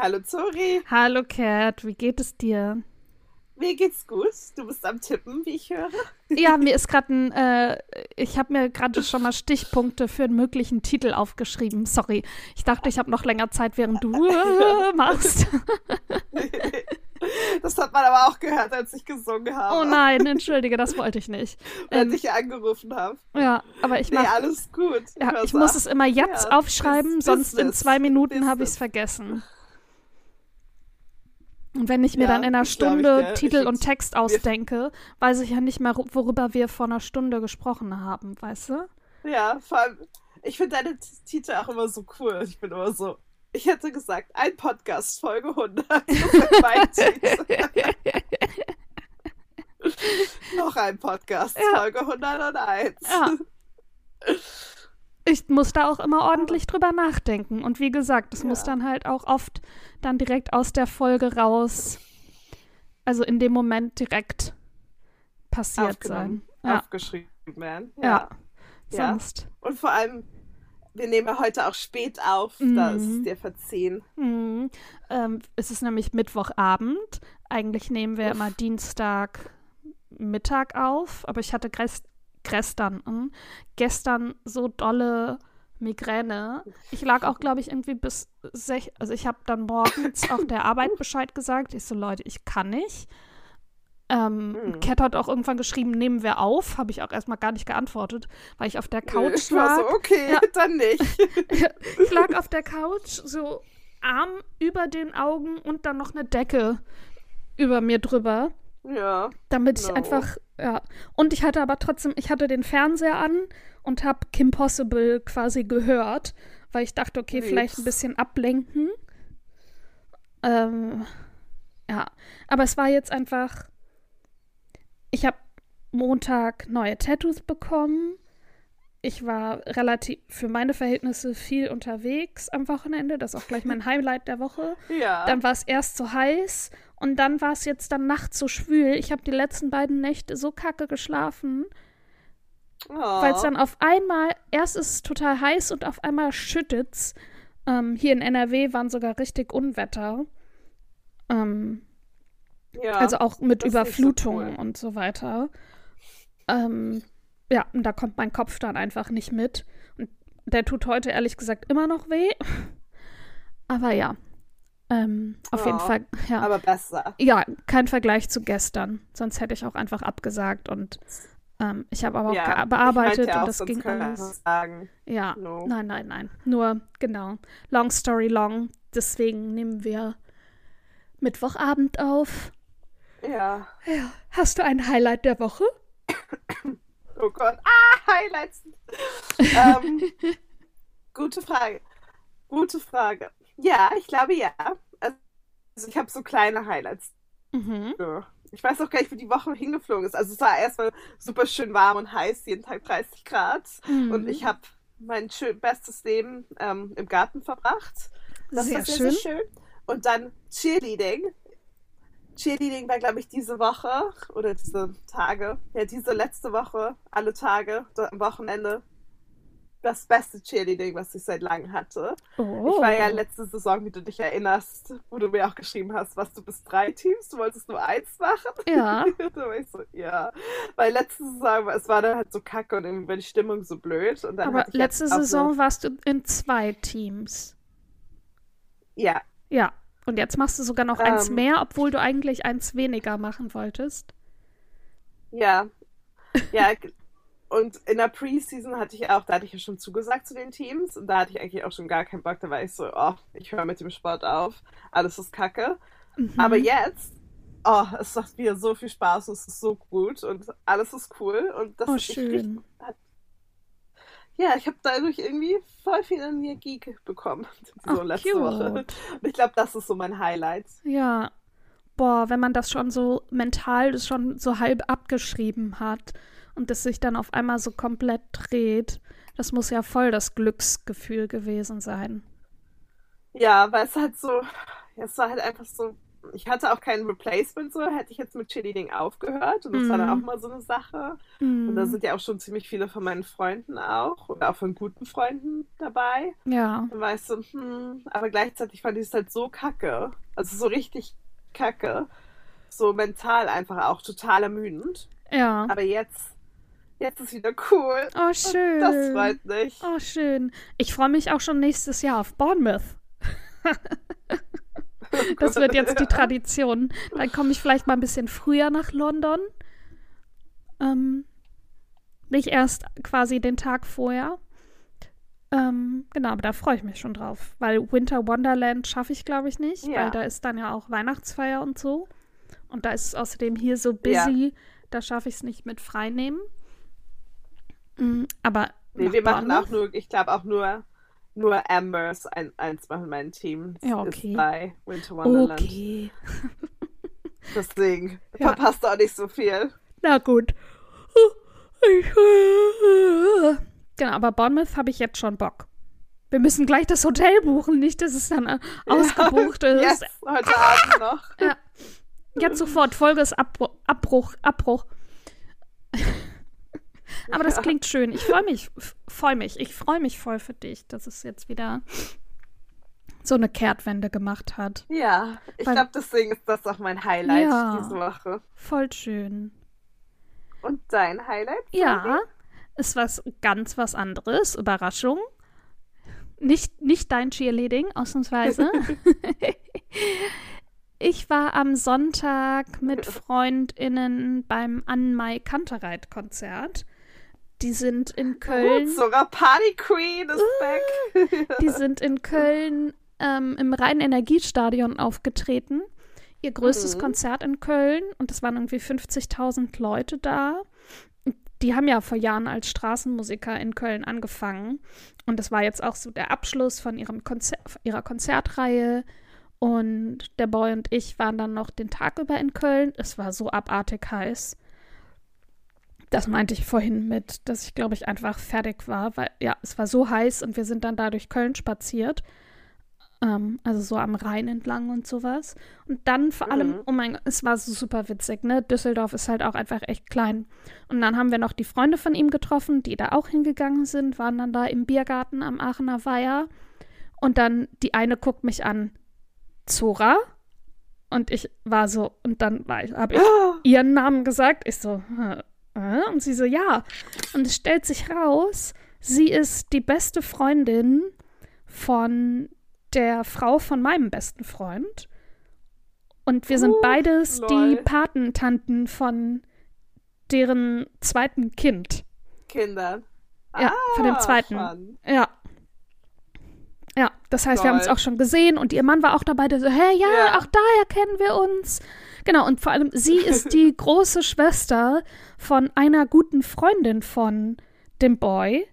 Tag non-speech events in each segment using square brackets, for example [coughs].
Hallo Zori, Hallo Kat, wie geht es dir? mir geht's gut. Du bist am Tippen, wie ich höre. Ja, mir ist gerade ein, äh, ich habe mir gerade schon mal Stichpunkte für einen möglichen Titel aufgeschrieben. Sorry, ich dachte, ich habe noch länger Zeit, während du äh, machst. Das hat man aber auch gehört, als ich gesungen habe. Oh nein, entschuldige, das wollte ich nicht. [laughs] Als Ähm, ich angerufen habe. ja, aber ich Nee, mach, alles gut. ja, ich muss ab. es immer jetzt Ja, aufschreiben, sonst in zwei Minuten habe ich es vergessen. Und wenn ich mir Ja, dann in einer ich Stunde. Ich Titel und find's- Text ausdenke, weiß ich ja nicht mehr, worüber wir vor einer Stunde gesprochen haben, weißt du? Ja, vor allem, ich finde deine Titel auch immer so cool. Ich bin immer so, ich hätte gesagt, ein Podcast, Folge 100. Das ist mein Titel. Noch ein Podcast, Ja. Folge 101. Ja. Ich muss da auch immer ordentlich drüber nachdenken. Und wie gesagt, das muss Ja. dann halt auch oft dann direkt aus der Folge raus, also in dem Moment direkt passiert sein. Ja, Aufgeschrieben werden. ja. Ja. Sonst. Und vor allem, wir nehmen ja heute auch spät auf, da ist es Mhm. dir verziehen. Mhm. Ähm, es ist nämlich Mittwochabend. Eigentlich nehmen wir Uff. immer Dienstag Mittag auf, aber ich hatte gest gestern, hm, gestern so dolle Migräne. Ich lag auch, glaube ich, irgendwie bis sech also ich habe dann morgens auch der Arbeit [laughs] Bescheid gesagt. Ich so, Leute, ich kann nicht. Ähm, Mhm. Kat hat auch irgendwann geschrieben, nehmen wir auf. Habe ich auch erstmal gar nicht geantwortet, weil ich auf der Couch ich war lag. so, okay, Ja. [laughs] dann nicht. [laughs] Ich lag auf der Couch, so Arm über den Augen und dann noch eine Decke über mir drüber, ja. damit ich No. einfach, ja. Und ich hatte aber trotzdem, ich hatte den Fernseher an und habe Kim Possible quasi gehört, weil ich dachte, okay, vielleicht ein bisschen ablenken. Ähm, ja, aber es war jetzt einfach, ich habe Montag neue Tattoos bekommen. Ich war relativ für meine Verhältnisse viel unterwegs am Wochenende. Das ist auch gleich mein [laughs] Highlight der Woche. Ja. Dann war es erst so heiß und dann war es jetzt dann nachts so schwül. Ich habe die letzten beiden Nächte so kacke geschlafen, oh. weil es dann auf einmal, erst ist es total heiß und auf einmal schüttet's. Ähm, hier in NRW waren sogar richtig Unwetter. Ähm, ja. also auch mit nicht so Überflutungen cool. und so weiter. Ähm, ja, und da kommt mein Kopf dann einfach nicht mit. Und der tut heute ehrlich gesagt immer noch weh. [laughs] Aber ja. Ähm, auf jeden Oh, Fall, ja. aber besser. ja, kein Vergleich zu gestern. Sonst hätte ich auch einfach abgesagt und ähm, ich habe aber auch ja, bearbeitet ja und auch, das sonst ging alles. sagen. Ja, No. nein, nein, nein. Nur, genau. Long story long. Deswegen nehmen wir Mittwochabend auf. Ja. Ja. Hast du ein Highlight der Woche? [coughs] Oh Gott. Ah, Highlights. ähm, [laughs] gute Frage. Gute Frage. Ja, ich glaube ja. Also ich habe so kleine Highlights. Mhm. Ja. Ich weiß auch gar nicht, wo die Woche hingeflogen ist. Also es war erstmal super schön warm und heiß, jeden Tag 30 Grad. Mhm. Und ich habe mein schön, bestes Leben ähm, im Garten verbracht. Das Sehr war sehr, schön. sehr schön. Und dann Cheerleading. Cheerleading war, glaube ich, diese Woche oder diese Tage, ja, diese letzte Woche, alle Tage, so am Wochenende, das beste Cheerleading, was ich seit langem hatte. Oh. Ich war ja letzte Saison, wie du dich erinnerst, wo du mir auch geschrieben hast, was du bis drei Teams, du wolltest nur eins machen. Ja. [laughs] da war ich so, ja. Weil letzte Saison, es war dann halt so kacke und irgendwie war die Stimmung so blöd. Und dann Aber jetzt letzte Saison Eine, warst du in zwei Teams. ja, Ja. Und jetzt machst du sogar noch eins Ähm. mehr, obwohl du eigentlich eins weniger machen wolltest. ja. Ja, und in der Preseason hatte ich auch, da hatte ich ja schon zugesagt zu den Teams und da hatte ich eigentlich auch schon gar keinen Bock. Da war ich so, oh, ich höre mit dem Sport auf, alles ist kacke. Mhm. Aber jetzt, oh, es macht wieder so viel Spaß und es ist so gut und alles ist cool und das Oh, ist richtig, schön. Ja, ich habe dadurch irgendwie voll viel Energie bekommen, [laughs] so Ach, letzte Woche. cute. Und ich glaube, das ist so mein Highlight. Ja. Boah, wenn man das schon so mental das schon so halb abgeschrieben hat und es sich dann auf einmal so komplett dreht, das muss ja voll das Glücksgefühl gewesen sein. Ja, weil es halt so, es war halt einfach so, ich hatte auch kein Replacement so, hätte ich jetzt mit Cheerleading aufgehört. Und das mm. war dann auch Mhm. mal so eine Sache. Und da Mm. sind ja auch schon ziemlich viele von meinen Freunden auch oder auch von guten Freunden dabei. Ja. Dann war ich so, hm, aber gleichzeitig fand ich es halt so kacke. Also so richtig kacke. So mental einfach auch total ermüdend. Ja. Aber jetzt, jetzt ist wieder cool. Oh, Und schön. das freut mich. Oh, schön. Ich freue mich auch schon nächstes Jahr auf Bournemouth. [laughs] [laughs] Das wird jetzt die Tradition. Dann komme ich vielleicht mal ein bisschen früher nach London. Ähm, nicht erst quasi den Tag vorher. Ähm, genau, aber da freue ich mich schon drauf. Weil Winter Wonderland schaffe ich, glaube ich, nicht. Ja. Weil da ist dann ja auch Weihnachtsfeier und so. Und da ist es außerdem hier so busy. Da schaffe ich es nicht mit freinehmen. Mm, Aber Nee, wir machen auch nur, ich glaube auch nur, nur Ambers, ein, eins machen mein Team. Das Ja, okay. Ist bei Winter Wonderland. Okay. [laughs] [laughs] Deswegen Ja. verpasst auch nicht so viel. Na gut. [laughs] Genau, aber Bournemouth habe ich jetzt schon Bock. Wir müssen gleich das Hotel buchen, nicht, dass es dann äh, ausgebucht ist. Yes, heute Abend noch. Ja. Jetzt sofort, Folge ist Abbruch, Abbruch, Abbruch. Aber das Ja. klingt schön. Ich freue mich, freue mich. Ich freue mich voll für dich, dass es jetzt wieder so eine Kehrtwende gemacht hat. Ja, ich glaube, deswegen ist das auch mein Highlight Ja. diese Woche. Voll schön. Und dein Highlight? Ja, ist was ganz was anderes. Überraschung. Nicht, nicht dein Cheerleading, ausnahmsweise. [laughs] ich war am Sonntag mit FreundInnen beim Anmai Kantereit-Konzert. Die sind in Köln. Gut, sogar Party Queen ist back. Die sind in Köln ähm, im Rhein-Energiestadion aufgetreten. Ihr größtes Mhm. Konzert in Köln und es waren irgendwie 50.000 Leute da. Die haben ja vor Jahren als Straßenmusiker in Köln angefangen und das war jetzt auch so der Abschluss von ihrem Konzer ihrer Konzertreihe. Und der Boy und ich waren dann noch den Tag über in Köln. Es war so abartig heiß. Das meinte ich vorhin mit, dass ich, glaube ich, einfach fertig war, weil ja, es war so heiß und wir sind dann da durch Köln spaziert. Ähm, also so am Rhein entlang und sowas. Und dann vor allem, Mhm. oh mein Gott, es war so super witzig, ne? Düsseldorf ist halt auch einfach echt klein. Und dann haben wir noch die Freunde von ihm getroffen, die da auch hingegangen sind, waren dann da im Biergarten am Aachener Weiher. Und dann die eine guckt mich an, Zora. Und ich war so, und dann ich, habe ich [gasps] ihren Namen gesagt. Ich so, "Hä, äh?" und sie so, ja. Und es stellt sich raus, sie ist die beste Freundin von der Frau von meinem besten Freund. Und wir sind Uh, beides die lol. Patentanten von deren zweiten Kind. Kindern. Ja, von dem Ah, zweiten. fun. Ja. Ja, das heißt, wir haben uns auch schon gesehen und ihr Mann war auch dabei, der so, hey, ja, Ja. auch daher kennen wir uns. Genau, und vor allem, sie ist die [laughs] große Schwester von einer guten Freundin von dem Boy,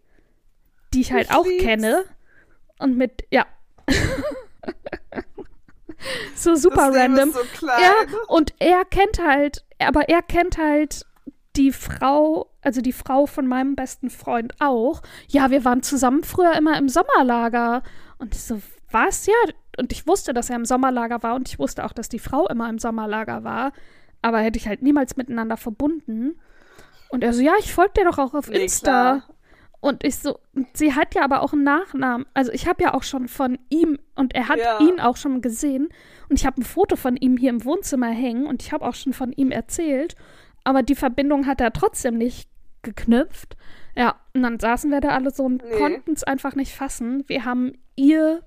die ich halt Ich auch lieb's. kenne. Und mit, ja. [laughs] so super random. So. Ja, und er kennt halt, aber er kennt halt die Frau, also die Frau von meinem besten Freund auch. Ja, wir waren zusammen früher immer im Sommerlager. Und ich so, was? Ja. Und ich wusste, dass er im Sommerlager war und ich wusste auch, dass die Frau immer im Sommerlager war. Aber hätte ich halt niemals miteinander verbunden. Und er so, ja, ich folge dir doch auch auf Nee, Insta. klar. Und ich so, sie hat ja aber auch einen Nachnamen. Also ich habe ja auch schon von ihm und er hat Ja. ihn auch schon gesehen. Und ich habe ein Foto von ihm hier im Wohnzimmer hängen und ich habe auch schon von ihm erzählt. Aber die Verbindung hat er trotzdem nicht geknüpft. Ja, und dann saßen wir da alle so und Nee. konnten es einfach nicht fassen. Wir haben ihr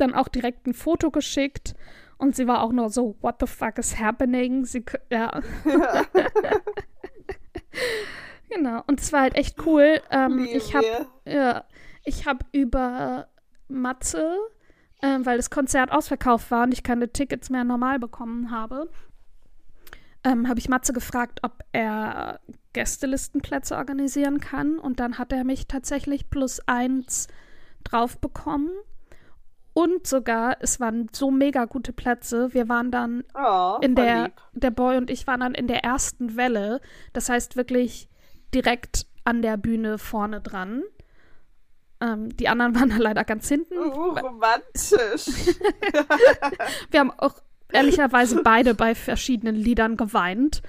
dann auch direkt ein Foto geschickt und sie war auch nur so, what the fuck is happening? Sie, k- [laughs] ja. genau, und es war halt echt cool. Ähm, ich habe ja, ich habe über Matze, ähm, weil das Konzert ausverkauft war und ich keine Tickets mehr normal bekommen habe, ähm, habe ich Matze gefragt, ob er Gästelistenplätze organisieren kann. Und dann hat er mich tatsächlich plus eins drauf bekommen. Und sogar, es waren so mega gute Plätze. Wir waren dann Oh, in der, lieb. der Boy und ich waren dann in der ersten Welle. Das heißt wirklich direkt an der Bühne vorne dran. Ähm, die anderen [laughs] waren dann leider ganz hinten. Uh, romantisch. [laughs] Wir haben auch ehrlicherweise beide bei verschiedenen Liedern geweint.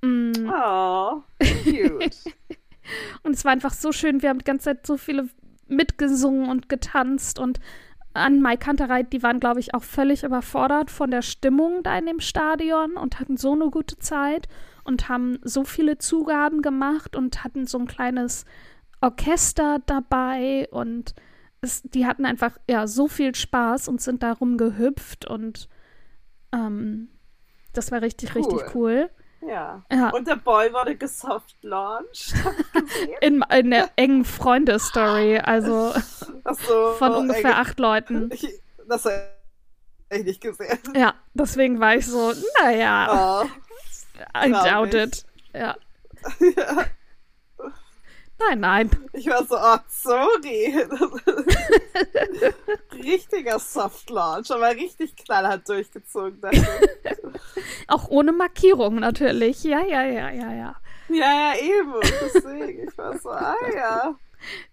Mm. Oh, cute. [laughs] Und es war einfach so schön. Wir haben die ganze Zeit so viele mitgesungen und getanzt und an Mai Kantereit, die waren, glaube ich, auch völlig überfordert von der Stimmung da in dem Stadion und hatten so eine gute Zeit und haben so viele Zugaben gemacht und hatten so ein kleines Orchester dabei und es, die hatten einfach ja so viel Spaß und sind da rumgehüpft und ähm, das war richtig, Cool. richtig cool. Ja. Ja. Und der Boy wurde gesoft launched. hab ich gesehen. In, in der engen Freunde-Story, also so, von oh, ungefähr ey, acht Leuten. [laughs] Ich, das habe ich nicht gesehen. Ja, deswegen war ich so, naja, Oh. I doubt it. Ja. [laughs] Ja. Nein, nein. Ich war so, oh, sorry. [laughs] Richtiger Soft Launch, aber richtig knallhart durchgezogen. [laughs] Auch ohne Markierung natürlich. Ja, ja, ja, ja, ja. ja, ja, eben. Deswegen, ich war so, ah ja.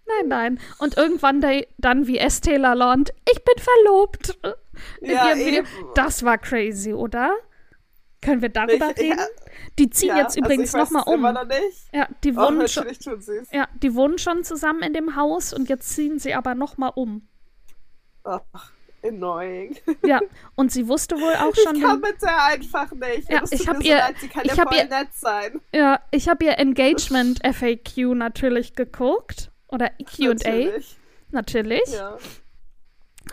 Nein, nein. Und irgendwann da, dann wie Estee Lalonde, ich bin verlobt. Ja, eben. Das war crazy, oder? Können wir darüber Ich- reden? ja, Die ziehen ja, jetzt übrigens also ich weiß nochmal um. Immer noch nicht. Ja, die Oh, wohnen schon. sie es. Ja, die wohnen schon zusammen in dem Haus und jetzt ziehen sie aber nochmal um. Ach, annoying. Ja, und sie wusste wohl auch [laughs] schon. Ich kann der einfach nicht. Ja, ich tut hab mir ihr- So ich ja hab voll ihr- nett sein. Ja, ich habe ihr Engagement FAQ natürlich geguckt. Oder QA, natürlich. Natürlich. Ja.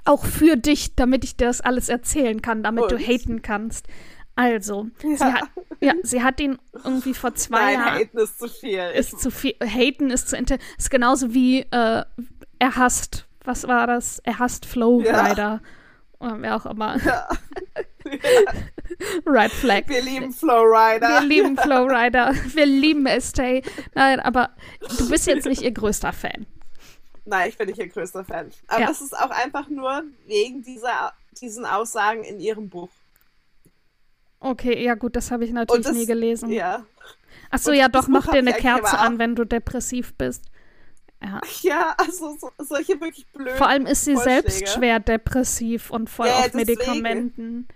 Auch für dich, damit ich dir das alles erzählen kann, damit du Und? haten kannst. Also, sie, Ja. hat, ja, sie hat ihn irgendwie vor zwei Nein, Jahren. haten ist zu viel. Ist zu viel. Haten ist zu inter. Ist genauso wie äh, er hasst. Was war das? Er hasst Flowrider. Oder wer auch immer. ja. [laughs] Red Flag. Wir lieben Flowrider. Wir lieben [laughs] Flowrider. Wir lieben Estee. Nein, aber du bist jetzt nicht ihr größter Fan. Nein, ich bin nicht ihr größter Fan. Aber Ja. das ist auch einfach nur wegen dieser, diesen Aussagen in ihrem Buch. Okay, ja gut, das habe ich natürlich das- nie gelesen. Ja. Achso, und ja doch, mach dir eine Kerze an, wenn du depressiv bist. Ja. Ja, also so, solche wirklich blöden. Vor allem ist sie Vorschläge. selbst schwer depressiv und voll Ja, auf deswegen. Medikamenten.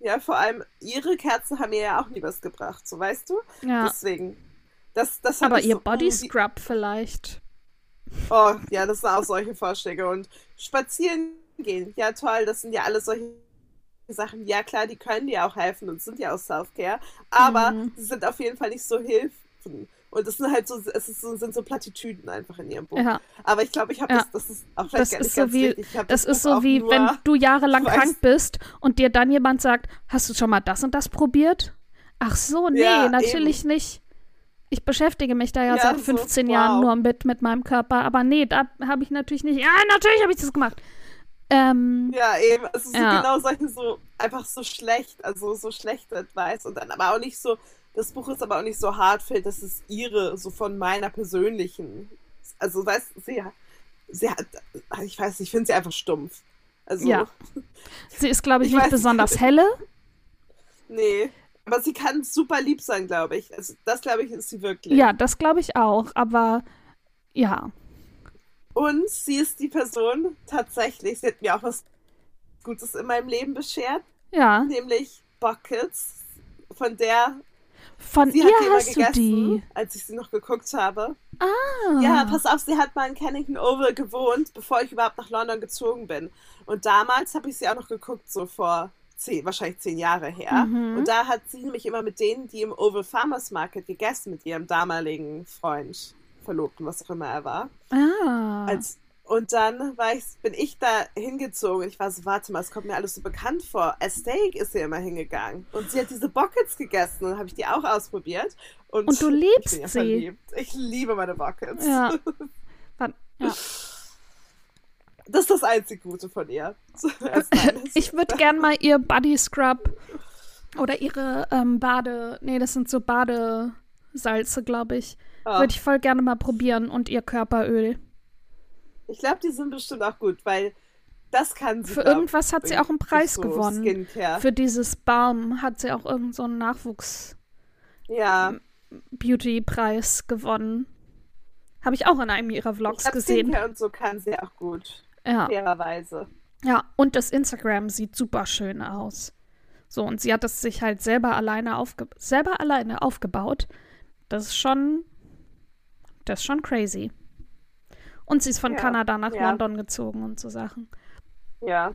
Ja, vor allem ihre Kerzen haben ihr ja auch nie was gebracht, so weißt du? Ja. Deswegen. Das, das Aber ihr so, Body Scrub vielleicht. Oh, ja, das sind auch solche Vorschläge. Und spazieren gehen, ja toll, das sind ja alles solche Sachen. Ja klar, die können dir auch helfen und sind ja auch Self-Care, aber Mhm. sie sind auf jeden Fall nicht so hilfen. Und das sind halt so, es ist so, sind so Plattitüden einfach in ihrem Buch. Ja. Aber ich glaube, ich habe Ja. das, das ist auch vielleicht Das gar ist so wie- Das Buch ist so wie, wenn du jahrelang [laughs] weiß- krank bist und dir dann jemand sagt, hast du schon mal das und das probiert? Ach so, nee, Ja, natürlich nicht. Ich beschäftige mich da ja, seit so, 15 wow. Jahren nur mit, mit meinem Körper, aber nee, da habe ich natürlich nicht. Ja, natürlich habe ich das gemacht. Ähm, Ja, eben. Es ist Ja. so genau solche so, einfach so schlecht, also so schlechte Advice und dann aber auch nicht so, das Buch ist aber auch nicht so hardfeld, das ist ihre, so von meiner persönlichen, also weißt du, sie, sie hat, ich weiß nicht, ich finde sie einfach stumpf. Also, Ja. [laughs] sie ist, glaube ich, Ich nicht weiß- besonders [laughs] helle. nee. Aber sie kann super lieb sein, glaube ich. Also, das, glaube ich, ist sie wirklich. Ja, das glaube ich auch, aber ja. Und sie ist die Person, tatsächlich, sie hat mir auch was Gutes in meinem Leben beschert, Ja. nämlich Buckets, von der Von Sie ihr hat die immer hast du gegessen, die. als ich sie noch geguckt habe. Ah. Ja, pass auf, sie hat mal in Kennington Oval gewohnt, bevor ich überhaupt nach London gezogen bin. Und damals habe ich sie auch noch geguckt, so vor zehn, wahrscheinlich zehn Jahre her. Mhm. Und da hat sie nämlich immer mit denen, die im Oval Farmers Market gegessen, mit ihrem damaligen Freund, Verlobten, was auch immer er war. Ah. Als, und dann war ich, bin ich da hingezogen. Ich war so, warte mal, es kommt mir alles so bekannt vor. As Steak ist sie immer hingegangen. Und sie hat diese Buckets gegessen und habe ich die auch ausprobiert. Und, Und du ich liebst bin ja sie. Verliebt. Ich liebe meine Buckets. Ja. [laughs] Ja. Das ist das einzig Gute von ihr. [laughs] Ich würde gern mal ihr Body Scrub oder ihre ähm, Bade, nee, das sind so Badesalze, glaube ich. Ah, Würde ich voll gerne mal probieren und ihr Körperöl. ich glaube, die sind bestimmt auch gut, weil das kann sie. Für glaub irgendwas hat sie auch einen Preis so gewonnen. Skincare. Für dieses Balm hat sie auch irgendeinen so einen ja. Nachwuchs-Beauty-Preis gewonnen. Habe ich auch in einem ihrer Vlogs glaube, gesehen. Skincare und so kann sie auch gut. Ja. Fairerweise. ja, und das Instagram sieht super schön aus. So, und sie hat es sich halt selber alleine, aufge selber alleine aufgebaut. Das ist schon, das ist schon crazy. Und sie ist von Ja, Kanada nach ja. London gezogen und so Sachen. Ja.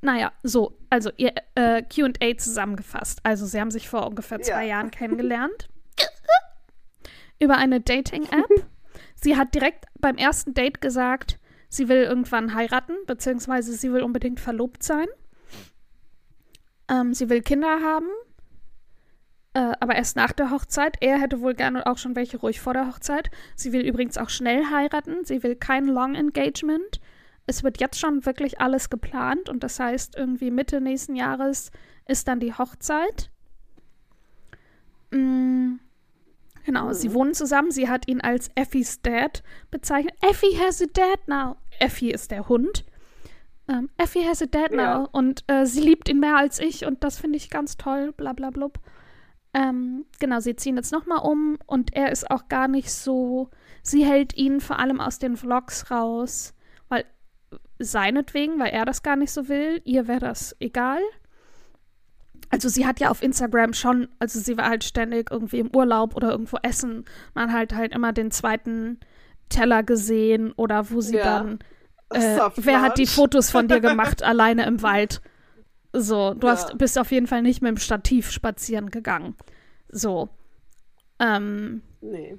Naja, so, also ihr äh, QA zusammengefasst. Also, sie haben sich vor ungefähr zwei Ja. Jahren [laughs] kennengelernt. über eine Dating-App. [laughs] sie hat direkt beim ersten Date gesagt, sie will irgendwann heiraten, beziehungsweise sie will unbedingt verlobt sein. Ähm, sie will Kinder haben, äh, aber erst nach der Hochzeit. Er hätte wohl gerne auch schon welche ruhig vor der Hochzeit. Sie will übrigens auch schnell heiraten. Sie will kein Long Engagement. Es wird jetzt schon wirklich alles geplant und das heißt, irgendwie Mitte nächsten Jahres ist dann die Hochzeit. Mm, genau, Mhm. sie wohnen zusammen. Sie hat ihn als Effie's Dad bezeichnet. Effie has a dad now. Effie ist der Hund. Ähm, Effie has a dad Ja. now. Und äh, sie liebt ihn mehr als ich und das finde ich ganz toll. Bla bla blub. Ähm, genau, sie ziehen jetzt nochmal um und er ist auch gar nicht so. Sie hält ihn vor allem aus den Vlogs raus, weil seinetwegen, weil er das gar nicht so will. Ihr wäre das egal. Also sie hat ja auf Instagram schon, also sie war halt ständig irgendwie im Urlaub oder irgendwo essen. Man hat halt immer den zweiten Teller gesehen oder wo sie Ja. dann äh, wer hat die. Fotos von dir [laughs] gemacht, alleine im Wald? So, du Ja. hast, bist auf jeden Fall nicht mit dem Stativ spazieren gegangen. So. Ähm, Nee.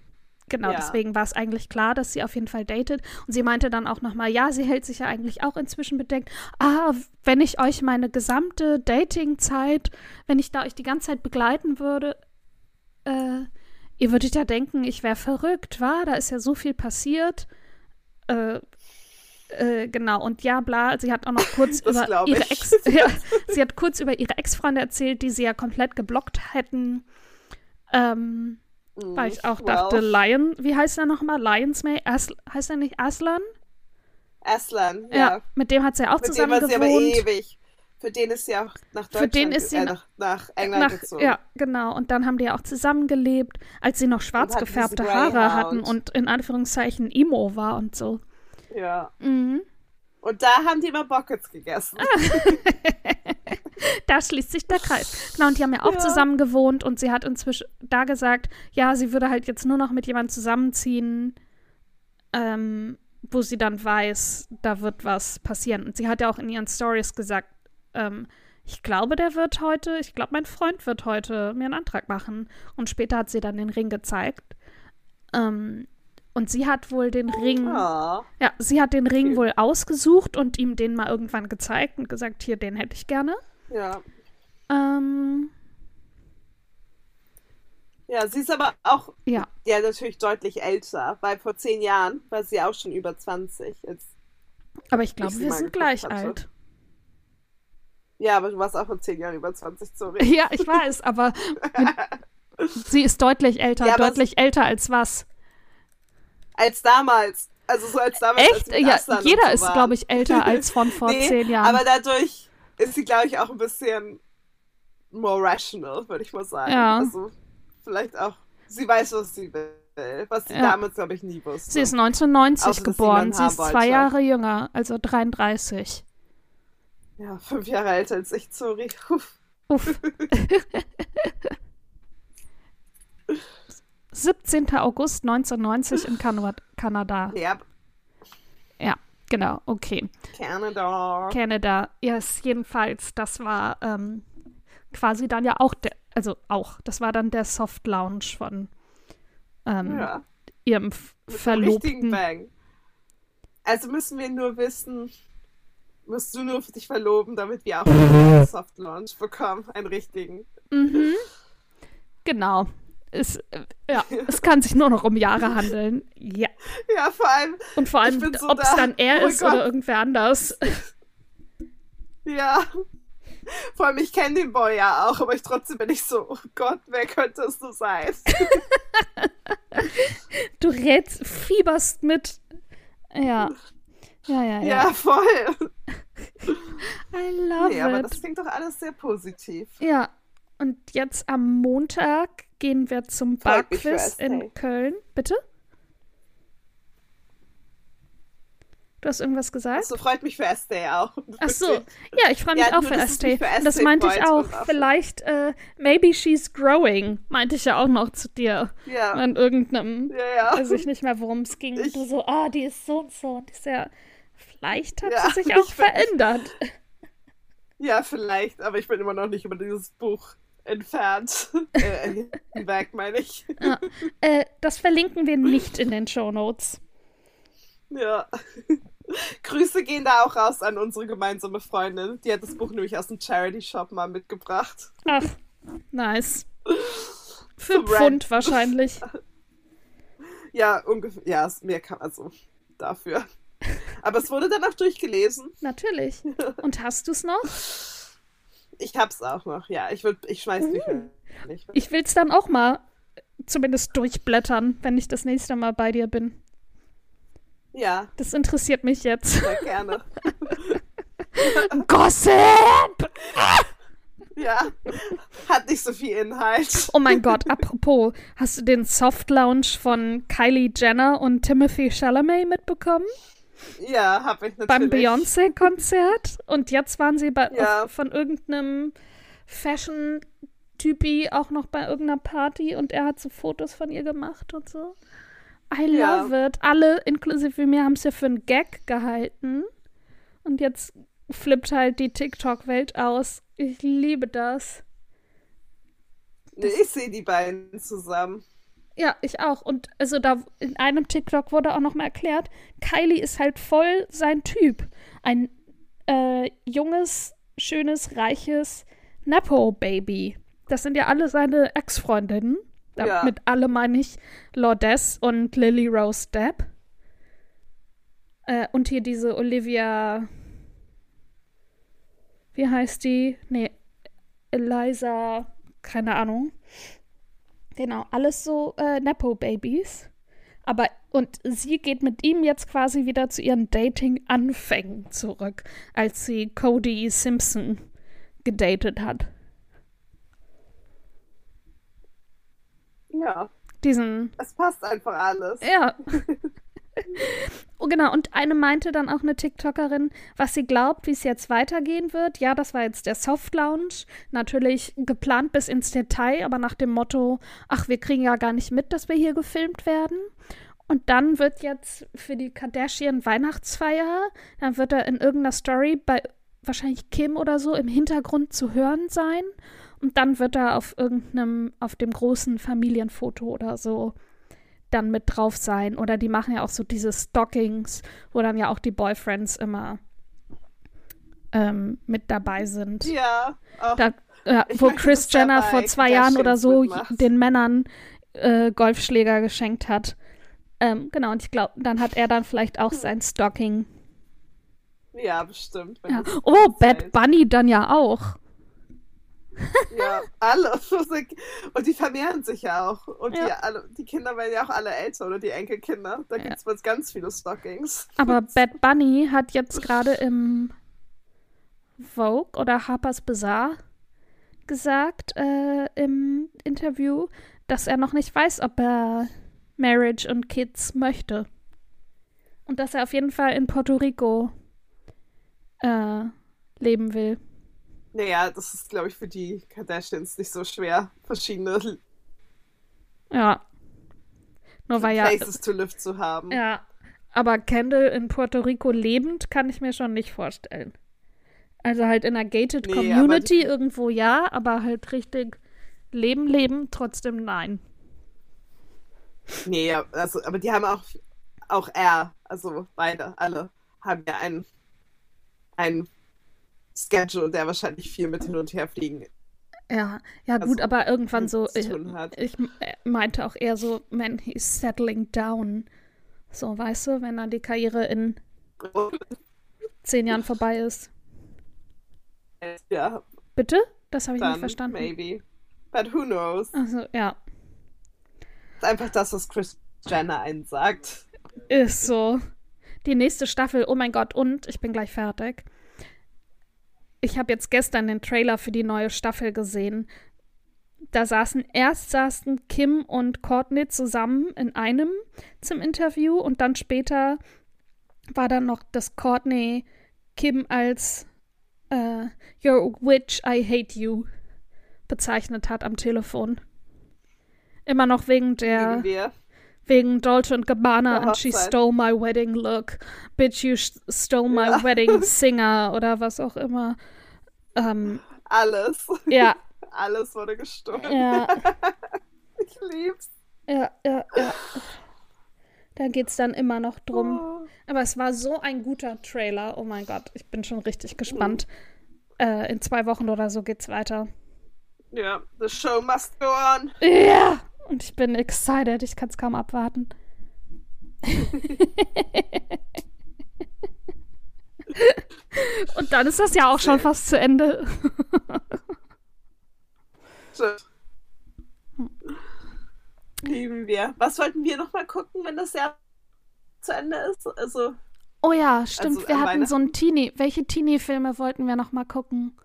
genau, Ja. deswegen war es eigentlich klar, dass sie auf jeden Fall datet. Und sie meinte dann auch nochmal, ja, sie hält sich ja eigentlich auch inzwischen bedeckt. Ah, wenn ich euch meine gesamte Datingzeit, wenn ich da euch die ganze Zeit begleiten würde, äh, ihr würdet ja denken, ich wäre verrückt, war? Da ist ja so viel passiert. Äh, äh, genau, und ja, bla, sie hat auch noch [laughs] kurz über ihre. Ex, [laughs] ja, sie hat kurz über ihre Ex-Freunde erzählt, die sie ja komplett geblockt hätten. Ähm, Mhm. weil ich auch Well, dachte, Lion, wie heißt er nochmal? Lions May? As, heißt er nicht Aslan? Aslan, Ja. ja. mit dem hat sie ja auch Mit dem zusammen war sie aber gewohnt. ewig. Für den ist sie auch nach Für Deutschland, den ist sie äh, nach- nach, nach England Nach, gezogen. ja, genau. Und dann haben die ja auch zusammengelebt, als sie noch schwarz gefärbte Haare hatten und in Anführungszeichen Emo war und so. Ja. Mhm. Und da haben die immer Buckets gegessen. [laughs] Da schließt sich der Kreis. Genau, und die haben ja auch Ja. zusammen gewohnt und sie hat inzwischen da gesagt, ja, sie würde halt jetzt nur noch mit jemandem zusammenziehen, ähm, wo sie dann weiß, da wird was passieren. Und sie hat ja auch in ihren Stories gesagt, ähm, ich glaube, der wird heute, ich glaube, mein Freund wird heute mir einen Antrag machen. Und später hat sie dann den Ring gezeigt. Ähm, und sie hat wohl den Ring. Oh. Ja, sie hat den Ring wohl ausgesucht und ihm den mal irgendwann gezeigt und gesagt, hier, den hätte ich gerne. Ja. Ähm, ja, sie ist aber auch ja, ja, natürlich deutlich älter, weil vor zehn Jahren war sie auch schon über 20. Jetzt, aber ich glaube, wir sind gleich hatte. alt. ja, aber du warst auch vor zehn Jahren über 20, sorry. [laughs] Ja, ich weiß, aber mit, [laughs] sie ist deutlich älter. Ja, deutlich älter als was? Als damals. Also so als damals. als Echt? sie mit Ja, Aslan jeder so ist, glaube ich, älter als [laughs] von vor nee, zehn Jahren. Aber dadurch ist sie, glaube ich, auch ein bisschen more rational, würde ich mal sagen. Ja. Also vielleicht auch, sie weiß, was sie will. Was sie Ja. damals, glaube ich, nie wusste. sie ist 1990 Außer, sie geboren. jemanden Sie ist zwei. Jahre jünger, also 33. ja, fünf Jahre älter als ich, sorry. [laughs] Uff. Uff. [laughs] 17. August 1990 in Kanada. Ja, Ja, genau, okay. Canada. Canada, yes, jedenfalls, das war ähm, quasi dann ja auch der, also auch, das war dann der Soft Lounge von ähm, ja. ihrem Mit Verlobten. Bang. Also müssen wir nur wissen, musst du nur für dich verloben, damit wir auch [laughs] einen Soft Launch bekommen. Einen richtigen. Mhm. Genau. Es, ja, [laughs] es kann sich nur noch um Jahre handeln. Ja. Ja, vor allem, Und vor allem, so ob es da. dann er Oh ist Gott. oder irgendwer anders. ja. Vor allem, ich kenne den Boy ja auch, aber ich trotzdem bin ich so, oh Gott, wer könnte es nur sein? [laughs] Du rätst, fieberst mit. Ja. Ja, ja, ja. Ja, voll. I love Nee, aber it. das klingt doch alles sehr positiv. Ja, und jetzt am Montag gehen wir zum Barquiz in. Köln. Bitte? Du hast irgendwas gesagt? So freut mich für Estee auch. [laughs] Ach so, ja, ich freue mich Ja, auch für Estee. für das meinte ich auch. Vielleicht, äh, maybe she's growing, meinte ich ja auch noch zu dir. Ja, An irgendeinem, ja, ja. weiß ich nicht mehr, worum es ging. Und Ich- du so, ah, die ist so und so. Und ich so, ja, vielleicht hat Ja, sie sich [laughs] ich auch verändert. Ja, vielleicht, aber ich bin immer noch nicht über dieses Buch entfernt. [laughs] äh, hinweg, meine ich. Ja. Äh, das verlinken wir nicht in den Show Notes. Ja. [laughs] Grüße gehen da auch raus an unsere gemeinsame Freundin. Die hat das Buch nämlich aus dem Charity Shop mal mitgebracht. Ach, nice. [laughs] Für Pfund wahrscheinlich. Ja, ungefähr. Ja, mehr kann also dafür. Aber es wurde dann auch durchgelesen. Natürlich. Und hast du es noch? Ich hab's auch noch, ja. Ich, würd, ich schmeiß nicht mehr. Nicht. Ich will es dann auch mal zumindest durchblättern, wenn ich das nächste Mal bei dir bin. Ja, Das interessiert mich jetzt. sehr gerne. [laughs] Gossip! [laughs] Ja, hat nicht so viel Inhalt. Oh mein Gott, [laughs] apropos, hast du den Soft Lounge von Kylie Jenner und Timothy Chalamet mitbekommen? Ja, hab ich natürlich. Beim Beyoncé-Konzert? Und jetzt waren sie bei, Ja. auf, von irgendeinem Fashion-Typi auch noch bei irgendeiner Party und er hat so Fotos von ihr gemacht und so. I Ja. love it. Alle, inklusive mir, haben es ja für einen Gag gehalten. Und jetzt flippt halt die TikTok-Welt aus. Ich liebe das. Nee, ich sehe die beiden zusammen. Ja, ich auch. Und also da in einem TikTok wurde auch noch mal erklärt, Kylie ist halt voll sein Typ. Ein äh, junges, schönes, reiches Nepo-Baby. Das sind ja alle seine Ex-Freundinnen. Ja. Mit alle meine ich Lourdes und Lily Rose Depp. Äh, und hier diese Olivia. Wie heißt die? Nee, Eliza. Keine Ahnung. Genau, alles so äh, Nepo-Babys. Aber, und sie geht mit ihm jetzt quasi wieder zu ihren Dating-Anfängen zurück, als sie Cody Simpson gedatet hat. Ja, Diesen, es passt einfach alles. ja. [laughs] oh, genau, und eine meinte dann auch eine TikTokerin, was sie glaubt, wie es jetzt weitergehen wird. Ja, das war jetzt der Soft Lounge. Natürlich geplant bis ins Detail, aber nach dem Motto, ach, wir kriegen ja gar nicht mit, dass wir hier gefilmt werden. Und dann wird jetzt für die Kardashian Weihnachtsfeier, dann wird er in irgendeiner Story bei wahrscheinlich Kim oder so im Hintergrund zu hören sein. Und dann wird er auf irgendeinem, auf dem großen Familienfoto oder so dann mit drauf sein. Oder die machen ja auch so diese Stockings, wo dann ja auch die Boyfriends immer ähm, mit dabei sind. Ja, auch Da, ja, wo Chris Jenner vor zwei Jahren oder so den Männern äh, Golfschläger geschenkt hat. Ähm, genau, und ich glaube, dann hat er dann vielleicht auch sein Stocking. Ja, bestimmt. Ja. Oh. Bad Bunny dann ja auch. Ja, alle. [laughs] Und die vermehren sich ja auch. Und Ja. die, alle, die Kinder werden ja auch alle älter oder die Enkelkinder. Da Ja. gibt es ganz viele Stockings. Aber [laughs] Bad Bunny hat jetzt gerade im Vogue oder Harper's Bazaar gesagt äh, im Interview, dass er noch nicht weiß, ob er Marriage und Kids möchte. Und dass er auf jeden Fall in Puerto Rico äh, leben will. Naja, das ist, glaube ich, für die Kardashians nicht so schwer, verschiedene Ja. Nur weil ja. Places to live zu haben. Ja. Aber Kendall in Puerto Rico lebend kann ich mir schon nicht vorstellen. Also halt in einer gated Nee, Community irgendwo ja, aber halt richtig leben, leben, trotzdem nein. Nee, also, aber die haben auch, auch er, also beide, alle, haben ja einen, einen Schedule, der wahrscheinlich viel mit hin und her fliegen Ja, ja gut, Also, aber irgendwann so, ich, ich meinte auch eher so, man, he's settling down. So, weißt du, wenn dann die Karriere in zehn Jahren vorbei ist. Ja, Bitte? Das habe ich nicht dann verstanden. maybe. But who knows? Also, ja. ist einfach das, was Chris Jenner einen sagt. Ist so. Die nächste Staffel, oh mein Gott, und ich bin gleich fertig. Ich habe jetzt gestern den Trailer für die neue Staffel gesehen. Da saßen erst saßen Kim und Courtney zusammen in einem zum Interview und dann später war dann noch, dass Courtney Kim als äh, You're a witch, I hate you bezeichnet hat am Telefon. Immer noch wegen der wir. Wegen Dolce und Gabbana und she stole my wedding look. Bitch, you stole my Ja. wedding [laughs] singer oder was auch immer. Ähm, Alles. ja, [laughs] Alles wurde gestohlen. ja, [laughs] Ich lieb's. ja, ja, ja. Da geht's dann immer noch drum. Oh. Aber es war so ein guter Trailer. Oh mein Gott, ich bin schon richtig gespannt. Äh, in zwei Wochen oder so geht's weiter. Ja, the show must go on. Ja! Und ich bin excited. Ich kann es kaum abwarten. [laughs] Und dann ist das ja auch schon fast zu Ende. Stimmt. Lieben wir. Was wollten wir noch mal gucken, wenn das Jahr zu Ende ist? Also, Oh ja, stimmt. Also, wir hatten so ein Teenie. Welche Teenie-Filme wollten wir noch mal gucken?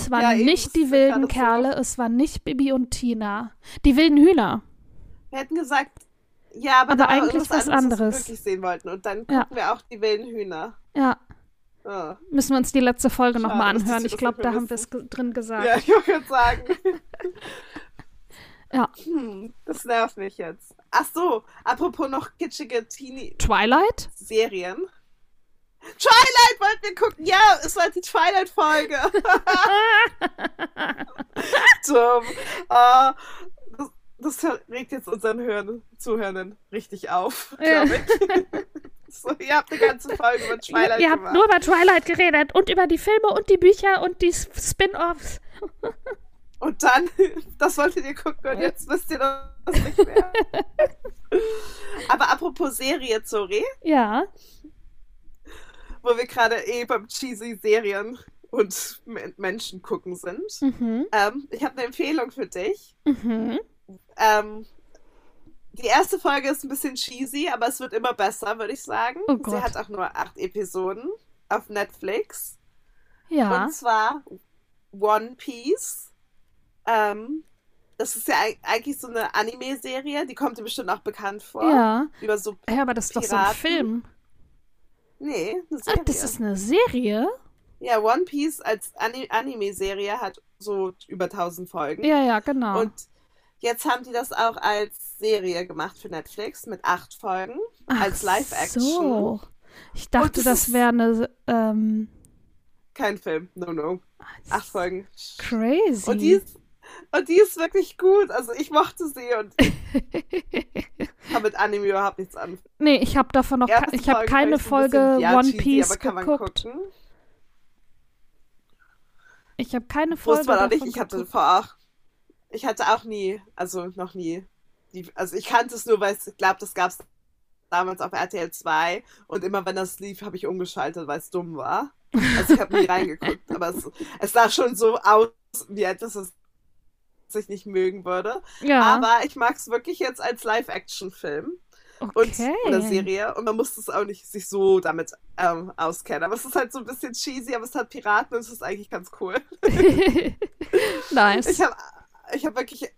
Es waren Ja, eben, nicht die wilden gerade so. Kerle, es war nicht Bibi und Tina. Die wilden Hühner. wir hätten gesagt, ja, aber, Aber eigentlich was anderes, anderes. was wir wirklich sehen wollten. Und dann Ja. gucken wir auch die wilden Hühner. Ja, Oh. müssen wir uns die letzte Folge noch Schade, mal dass anhören. Ich glaube, da haben wir es drin gesagt. Ja, ich wollte sagen. Ja. Hm, das nervt mich jetzt. Ach so, apropos noch kitschige Teenie-Serien. Twilight? Twilight wollten wir gucken. Ja, es war die Twilight-Folge. [laughs] Dumm. Äh, das, das regt jetzt unseren Hörern, Zuhörern richtig auf, glaube ich. [laughs] so, ihr habt eine ganze Folge über Ihr, Twilight ihr habt gemacht. nur über Twilight geredet und über die Filme und die Bücher und die Spin-offs. [laughs] Und dann, das wolltet ihr gucken und jetzt wisst ihr das nicht mehr. Aber apropos Serie, sorry, Ja. Wo wir gerade eh beim cheesy Serien und Men- Menschen gucken sind. Mhm. Ähm, ich habe eine Empfehlung für dich. Mhm. Ähm, die erste Folge ist ein bisschen cheesy, aber es wird immer besser, würde ich sagen. Oh Sie hat auch nur acht Episoden auf Netflix. Ja. Und zwar One Piece. Ähm, das ist ja eig- eigentlich so eine Anime-Serie, die kommt dir bestimmt auch bekannt vor. Ja. Über so. Ja, aber das ist doch so ein Piraten. Film. Nee, eine Ah, Serie. das ist eine Serie? ja, One Piece als Ani Anime-Serie hat so über 1000 Folgen. Ja, ja, genau. Und jetzt haben die das auch als Serie gemacht für Netflix mit acht Folgen. Ach als Live-Action. So. Ich dachte, das wäre eine ähm, Kein Film, no, no. Acht Folgen. crazy. Und die ist, und die ist wirklich gut. Also ich mochte sie und [laughs] habe mit Anime überhaupt nichts an. nee, ich habe davon noch, Erste ich habe keine Folge bisschen, ja, One cheesy, Piece aber kann man geguckt. gucken. Ich habe keine Folge Wusste man auch nicht. Ich hatte vor auch, ich hatte auch nie, also noch nie. Die, also ich kannte es nur, weil ich glaube, das gab es damals auf RTL 2 und immer wenn das lief, habe ich umgeschaltet, weil es dumm war. Also ich habe nie [laughs] reingeguckt, aber es, es sah schon so aus, wie etwas, das ich nicht mögen würde. Ja, Aber ich mag es wirklich jetzt als Live-Action-Film und okay. oder Serie und man muss es auch nicht sich so damit ähm, auskennen. Aber es ist halt so ein bisschen cheesy, aber es hat Piraten und es ist eigentlich ganz cool. [laughs] nice. Ich habe ich hab wirklich,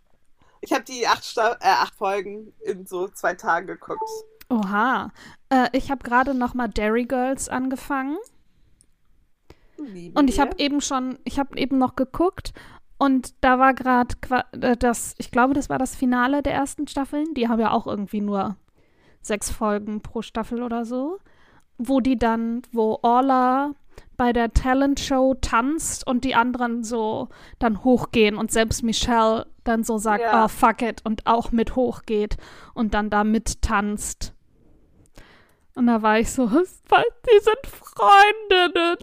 ich habe die acht, Sta äh, acht Folgen in so zwei Tagen geguckt. Oha. Äh, ich habe gerade noch mal Dairy Girls angefangen. Lieben Und ich habe eben schon, ich habe eben noch geguckt und da war gerade äh, das, ich glaube, das war das Finale der ersten Staffeln. Die haben ja auch irgendwie nur sechs Folgen pro Staffel oder so. Wo die dann, wo Orla bei der Talent-Show tanzt und die anderen so dann hochgehen und selbst Michelle dann so sagt, Ja. oh fuck it und auch mit hochgeht und dann da mittanzt. Und da war ich so, die sind Freundinnen.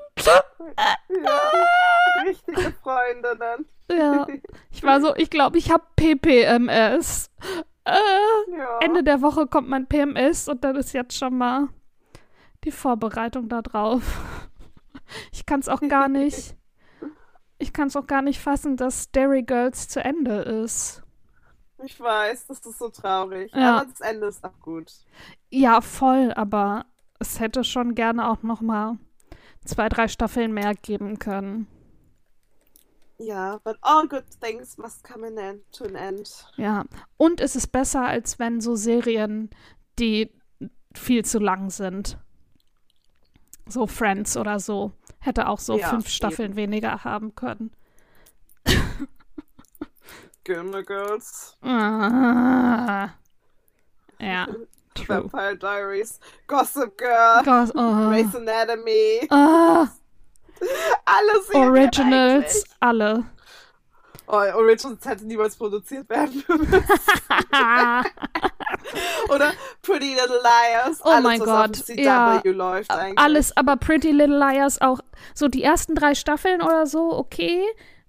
Ja, [laughs] richtige Freundinnen. Ja, ich war so, ich glaube, ich habe PPMS. Äh, Ja. Ende der Woche kommt mein PMS und dann ist jetzt schon mal die Vorbereitung da drauf. Ich kann es auch gar nicht. [laughs] Ich kann es auch gar nicht fassen, dass Dairy Girls zu Ende ist. Ich weiß, das ist so traurig. Ja. Aber das Ende ist auch gut. Ja, voll, aber es hätte schon gerne auch noch mal zwei, drei Staffeln mehr geben können. Ja, but all good things must come in end, to an end. Ja, und es ist besser, als wenn so Serien, die viel zu lang sind. So Friends oder so. Hätte auch so Ja, fünf eben. Staffeln weniger haben können. Gilmore Girls, Ah. Ja. [laughs] True. Vampire Diaries, Gossip Girl, Gott, oh. Grey's Anatomy, Ah, [laughs] alle Serien Originals, alle. Oh, Originals hätte niemals produziert werden [laughs] müssen. Oder Pretty Little Liars. Oh alles, mein Gott, ja. Alles, aber Pretty Little Liars auch. So die ersten drei Staffeln oder so, okay.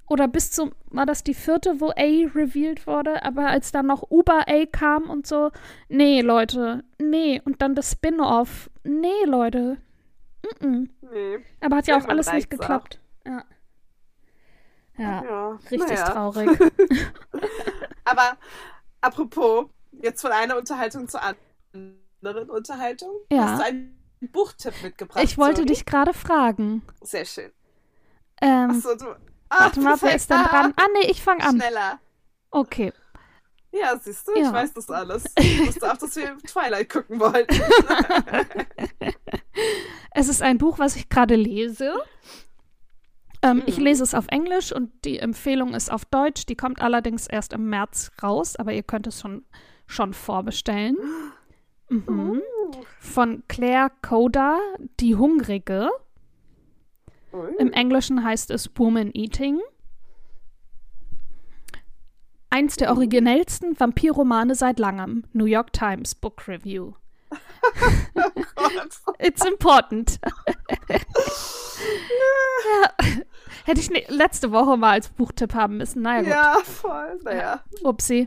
Oder bis zum, war das die vierte, wo A revealed wurde? Aber als dann noch Uber A kam und so, nee, Leute, nee. Und dann das Spin-off, nee, Leute. Mm -mm. Nee. Aber hat ja auch alles nicht geklappt. Ja. Ja, Ja, richtig naja. traurig. [laughs] Aber apropos, jetzt von einer Unterhaltung zur anderen Unterhaltung. Ja. Hast du einen Buchtipp mitgebracht? Ich wollte Zoe? dich gerade fragen. Sehr schön. Ähm, Achso, du. Ah, warte mal, wer ist denn dran? Ah, nee, ich fange an. Schneller. Okay. Ja, siehst du, Ja. ich weiß das alles. [laughs] Ich wusste auch, dass wir Twilight gucken wollten. [laughs] Es ist ein Buch, was ich gerade lese. Ähm, Ich Mhm. lese es auf Englisch und die Empfehlung ist auf Deutsch. Die kommt allerdings erst im März raus, aber ihr könnt es schon, schon vorbestellen. [gasps] Mhm. Von Claire Coda, Die Hungrige. Im Englischen heißt es Woman Eating. Eins der originellsten Vampirromane seit langem. New York Times Book Review. [laughs] Gott. It's important. [laughs] ja. Hätte ich ne letzte Woche mal als Buchtipp haben müssen. Naja, gut. Ja, voll. Naja. Upsi.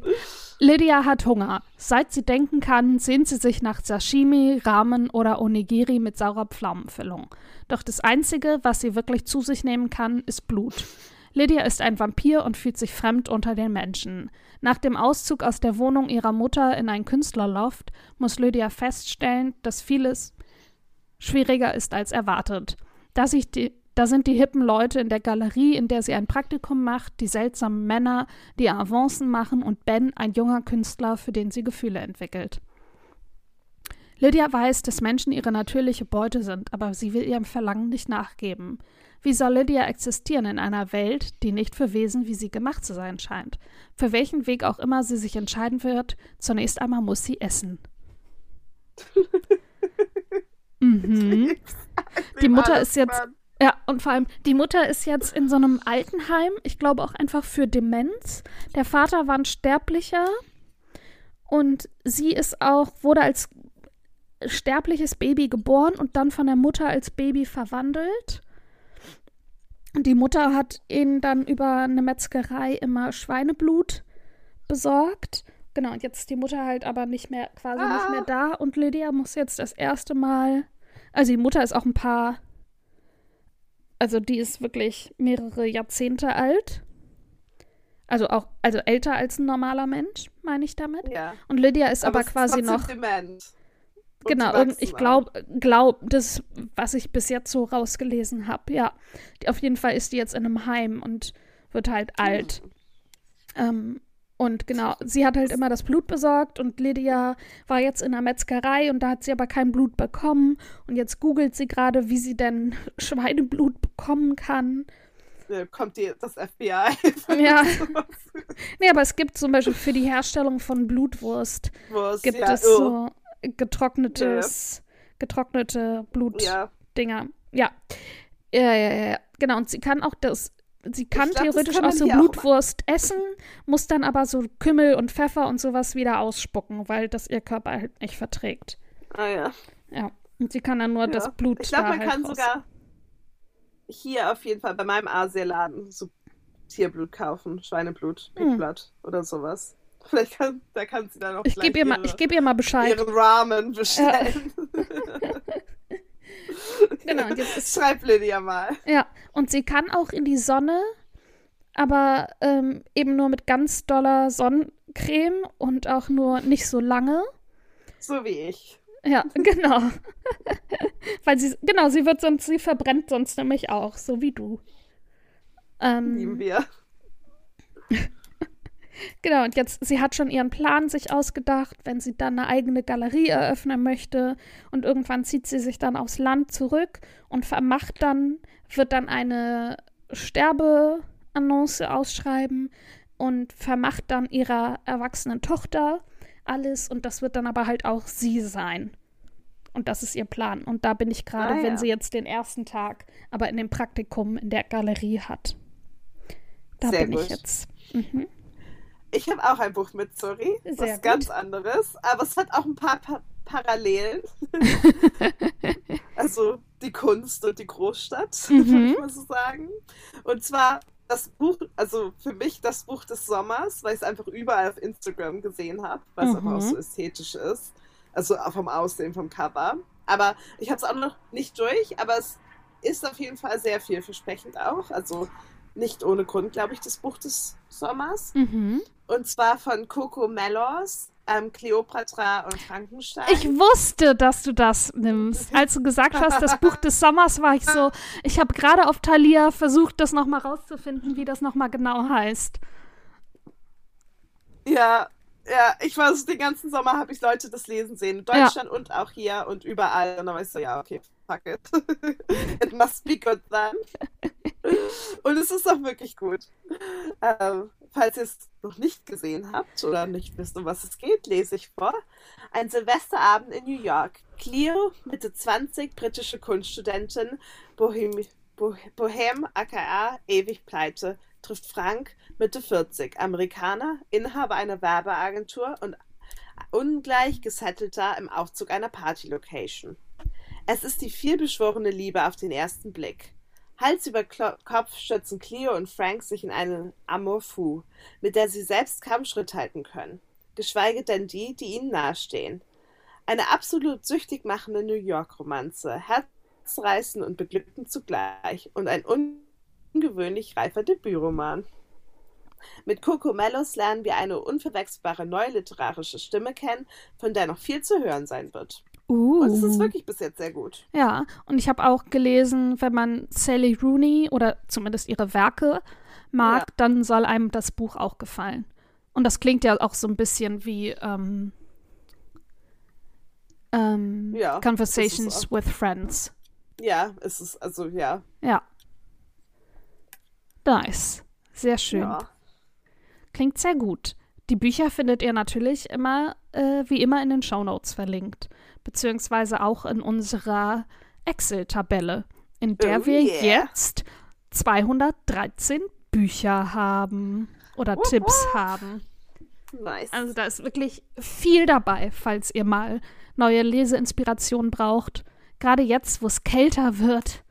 Lydia hat Hunger. Seit sie denken kann, sehnt sie sich nach Sashimi, Ramen oder Onigiri mit saurer Pflaumenfüllung. Doch das Einzige, was sie wirklich zu sich nehmen kann, ist Blut. Lydia ist ein Vampir und fühlt sich fremd unter den Menschen. Nach dem Auszug aus der Wohnung ihrer Mutter in ein Künstlerloft muss Lydia feststellen, dass vieles schwieriger ist als erwartet. Da, sich die, da sind die hippen Leute in der Galerie, in der sie ein Praktikum macht, die seltsamen Männer, die Avancen machen und Ben, ein junger Künstler, für den sie Gefühle entwickelt. Lydia weiß, dass Menschen ihre natürliche Beute sind, aber sie will ihrem Verlangen nicht nachgeben. Wie soll Lydia existieren in einer Welt, die nicht für Wesen wie sie gemacht zu sein scheint? Für welchen Weg auch immer sie sich entscheiden wird, zunächst einmal muss sie essen. [laughs] mhm. Die Mutter ist jetzt. Ja, und vor allem, die Mutter ist jetzt in so einem Altenheim, ich glaube auch einfach für Demenz. Der Vater war ein Sterblicher und sie ist auch, wurde als sterbliches Baby geboren und dann von der Mutter als Baby verwandelt. Und die Mutter hat ihnen dann über eine Metzgerei immer Schweineblut besorgt. Genau, und jetzt ist die Mutter halt aber nicht mehr, quasi nicht Ah. mehr da und Lydia muss jetzt das erste Mal, also die Mutter ist auch ein paar also die ist wirklich mehrere Jahrzehnte alt. Also auch, also älter als ein normaler Mensch, meine ich damit. Ja. Und Lydia ist aber, ist quasi noch, Dement. Und genau, wachsen ich glaube, glaub, das, was ich bis jetzt so rausgelesen habe, ja. Die, auf jeden Fall ist die jetzt in einem Heim und wird halt alt. Ähm, und genau, sie hat halt immer das Blut besorgt und Lydia war jetzt in der Metzgerei und da hat sie aber kein Blut bekommen. Und jetzt googelt sie gerade, wie sie denn [laughs] Schweineblut bekommen kann. Kommt die, das FBI. [laughs] Ja. Nee, aber es gibt zum Beispiel für die Herstellung von Blutwurst es, gibt ja, es oh, so getrocknetes, getrocknete Blutdinger. Ja. Ja, ja, ja, ja. Genau. Und sie kann auch das, sie kann glaub, theoretisch kann auch so hier auch Blutwurst essen, muss dann aber so Kümmel und Pfeffer und sowas wieder ausspucken, weil das ihr Körper halt nicht verträgt. Ah ja. Ja. Und sie kann dann nur ja. das Blut Ich glaube, man halt kann raus. sogar hier auf jeden Fall bei meinem Asialaden so Tierblut kaufen, Schweineblut, Hm. Pigblood oder sowas. [laughs] Vielleicht kann, da kann sie dann auch Ich gebe ihr, mal- ich geb ihr mal Bescheid. ihren Ramen bestellen. Genau, und jetzt ist Schreib Lydia mal. Ja, und sie kann auch in die Sonne, aber ähm, eben nur mit ganz doller Sonnencreme und auch nur nicht so lange. So wie ich. Ja, genau. [laughs] Weil sie, genau, sie wird sonst, sie verbrennt sonst nämlich auch, so wie du. Lieben Ähm, wir. Genau, und jetzt, sie hat schon ihren Plan sich ausgedacht, wenn sie dann eine eigene Galerie eröffnen möchte. Und irgendwann zieht sie sich dann aufs Land zurück und vermacht dann, wird dann eine Sterbeannonce ausschreiben und vermacht dann ihrer erwachsenen Tochter alles. Und das wird dann aber halt auch sie sein. Und das ist ihr Plan. Und da bin ich gerade, Ah, ja. wenn sie jetzt den ersten Tag aber in dem Praktikum in der Galerie hat. Da Sehr bin ich gut. jetzt. Mhm. Ich habe auch ein Buch mit, sorry. Sehr was gut. ganz anderes. Aber es hat auch ein paar pa Parallelen. [laughs] also die Kunst und die Großstadt, [laughs] Mhm. würde ich mal so sagen. Und zwar das Buch, also für mich das Buch des Sommers, weil ich es einfach überall auf Instagram gesehen habe, es Mhm. einfach auch so ästhetisch ist. Also auch vom Aussehen, vom Cover. Aber ich habe es auch noch nicht durch, aber es ist auf jeden Fall sehr vielversprechend auch. Also nicht ohne Grund, glaube ich, das Buch des Sommers. Mhm. Und zwar von Coco Mellos, ähm, Cleopatra und Frankenstein. Ich wusste, dass du das nimmst. [laughs] Als du gesagt hast, das Buch des Sommers, war ich so, ich habe gerade auf Thalia versucht, das nochmal rauszufinden, wie das nochmal genau heißt. ja, ja, ich war so, den ganzen Sommer habe ich Leute das lesen sehen. In Deutschland und auch hier und überall. Und dann war ich so, ja, okay, fuck it. [laughs] it must be good then. [laughs] und es ist auch wirklich gut. Ähm, falls ihr es noch nicht gesehen habt oder nicht wisst, um was es geht, lese ich vor. Ein Silvesterabend in New York. Cleo, Mitte 20, britische Kunststudentin, Bohem, Bo Bohem aka ewig pleite, trifft Frank, Mitte 40, Amerikaner, Inhaber einer Werbeagentur und ungleich gesettelter im Aufzug einer Partylocation. Es ist die vielbeschworene Liebe auf den ersten Blick. Hals über Klo Kopf stürzen Cleo und Frank sich in eine Amour fou, mit der sie selbst kaum Schritt halten können. Geschweige denn die, die ihnen nahestehen. Eine absolut süchtig machende New York-Romanze, herzreißend und beglückend zugleich und ein ungewöhnlich reifer Debütroman. Mit Coco Mellos lernen wir eine unverwechselbare neue literarische Stimme kennen, von der noch viel zu hören sein wird. Uh. Und es ist wirklich bis jetzt sehr gut. Ja, und ich habe auch gelesen, wenn man Sally Rooney oder zumindest ihre Werke mag, Ja. dann soll einem das Buch auch gefallen. Und das klingt ja auch so ein bisschen wie ähm, ähm, Ja, Conversations with Friends. Ja, es ist, also ja. Ja. Nice. Sehr schön. ja. Klingt sehr gut. Die Bücher findet ihr natürlich immer, äh, wie immer, in den Shownotes verlinkt. Beziehungsweise auch in unserer Excel-Tabelle, in der Oh wir yeah. jetzt 213 Bücher haben oder Wupp, Tipps haben. Nice. Also da ist wirklich viel dabei, falls ihr mal neue Leseinspirationen braucht. Gerade jetzt, wo es kälter wird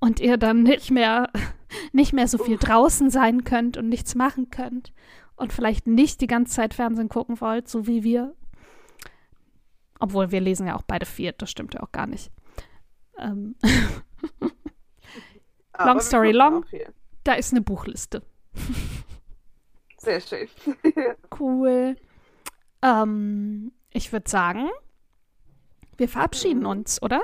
und ihr dann nicht mehr, [laughs] nicht mehr so viel draußen sein könnt und nichts machen könnt und vielleicht nicht die ganze Zeit Fernsehen gucken wollt, so wie wir. Obwohl wir lesen ja auch beide viel, das stimmt ja auch gar nicht. Ähm, [laughs] long story long. da ist eine Buchliste. Sehr schön. [laughs] Cool. Ähm, ich würde sagen, wir verabschieden Mhm. uns, oder?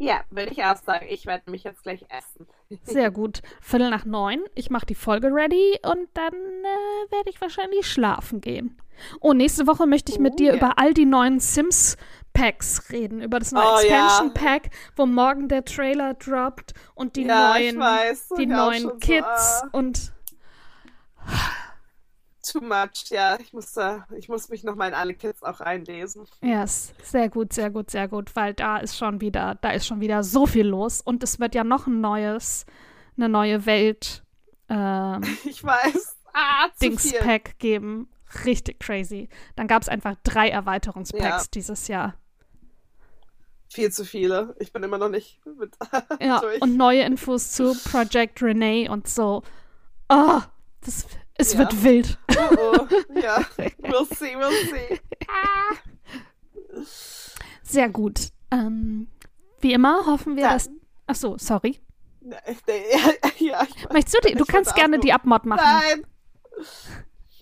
Ja, würde ich auch sagen. Ich werde mich jetzt gleich essen. Sehr gut. Viertel nach neun. Ich mache die Folge ready und dann äh, werde ich wahrscheinlich schlafen gehen. Oh, nächste Woche möchte ich mit Oh, dir ja. über all die neuen Sims-Packs reden. Über das neue Oh, ja. Expansion-Pack, wo morgen der Trailer droppt und die ja, neuen, die neuen Kids So, ah, und too much, ja. Ich muss, da, ich muss mich nochmal in alle Kids auch reinlesen. Yes, sehr gut, sehr gut, sehr gut, weil da ist schon wieder, da ist schon wieder so viel los und es wird ja noch ein neues, eine neue Welt ähm, [laughs] Ich weiß. Ah. Dings-Pack geben. Richtig crazy. Dann gab es einfach drei Erweiterungspacks Ja. dieses Jahr. Viel zu viele. Ich bin immer noch nicht mit [laughs] Ja, durch. und neue Infos zu Project Renee und so. Oh, das, es Ja. wird wild. Oh, oh. Ja, [laughs] we'll see, we'll see. Sehr gut. Ähm, wie immer hoffen wir, Dann- dass. Ach so, sorry. Ja, [laughs] ja, ich, Möchtest du die? Du kannst gerne die Abmod machen. Nein.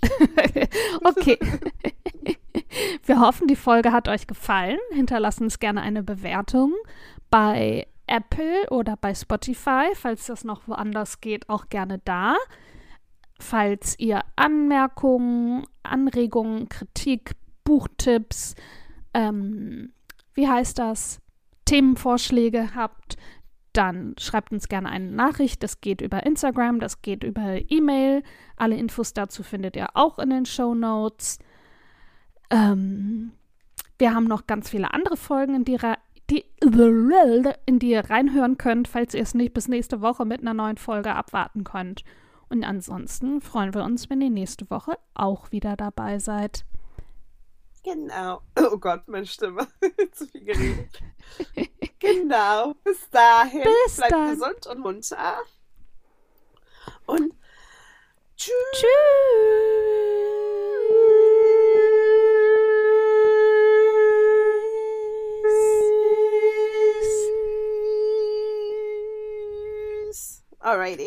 [laughs] okay. Wir hoffen, die Folge hat euch gefallen. Hinterlasst uns gerne eine Bewertung bei Apple oder bei Spotify. Falls das noch woanders geht, auch gerne da. Falls ihr Anmerkungen, Anregungen, Kritik, Buchtipps, ähm, wie heißt das, Themenvorschläge habt, dann schreibt uns gerne eine Nachricht. Das geht über Instagram, das geht über E-Mail. Alle Infos dazu findet ihr auch in den Show Notes. Ähm, wir haben noch ganz viele andere Folgen, in die, die, in die ihr reinhören könnt, falls ihr es nicht bis nächste Woche mit einer neuen Folge abwarten könnt. Und ansonsten freuen wir uns, wenn ihr nächste Woche auch wieder dabei seid. Genau. Oh Gott, meine Stimme. Zu viel geredet. [laughs] genau. Bis dahin. Bis Bleibt dann. gesund und munter. Und tschüss. Alrighty.